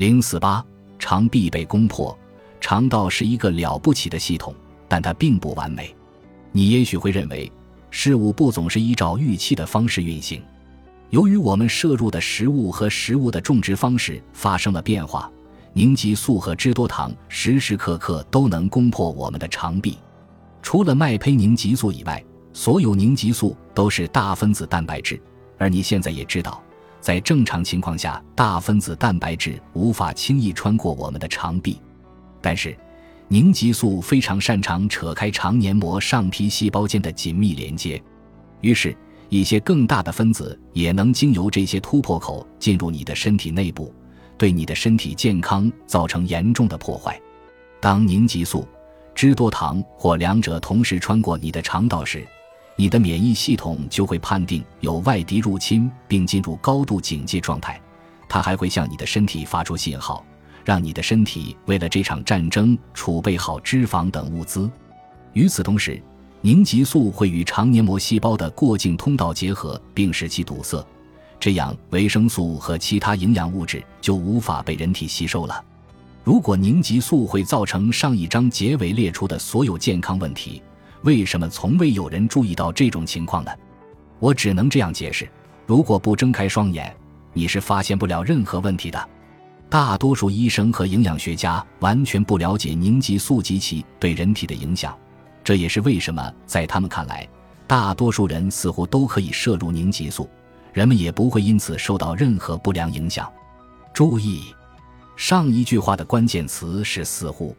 零四八，肠壁被攻破。肠道是一个了不起的系统，但它并不完美。你也许会认为，事物不总是依照预期的方式运行。由于我们摄入的食物和食物的种植方式发生了变化，凝集素和脂多糖时时刻刻都能攻破我们的肠壁。除了麦胚凝集素以外，所有凝集素都是大分子蛋白质。而你现在也知道，在正常情况下，大分子蛋白质无法轻易穿过我们的肠壁。但是，凝集素非常擅长扯开肠黏膜上皮细胞间的紧密连接，于是，一些更大的分子也能经由这些突破口进入你的身体内部，对你的身体健康造成严重的破坏。当凝集素、脂多糖或两者同时穿过你的肠道时，你的免疫系统就会判定有外敌入侵，并进入高度警戒状态。它还会向你的身体发出信号。让你的身体为了这场战争储备好脂肪等物资。与此同时，凝集素会与肠黏膜细胞的过境通道结合，并使其堵塞，这样维生素和其他营养物质就无法被人体吸收了。如果凝集素会造成上一章结尾列出的所有健康问题，为什么从未有人注意到这种情况呢？我只能这样解释：如果不睁开双眼，你是发现不了任何问题的。大多数医生和营养学家完全不了解凝集素及其对人体的影响，这也是为什么在他们看来，大多数人似乎都可以摄入凝集素，人们也不会因此受到任何不良影响。注意，上一句话的关键词是“似乎”。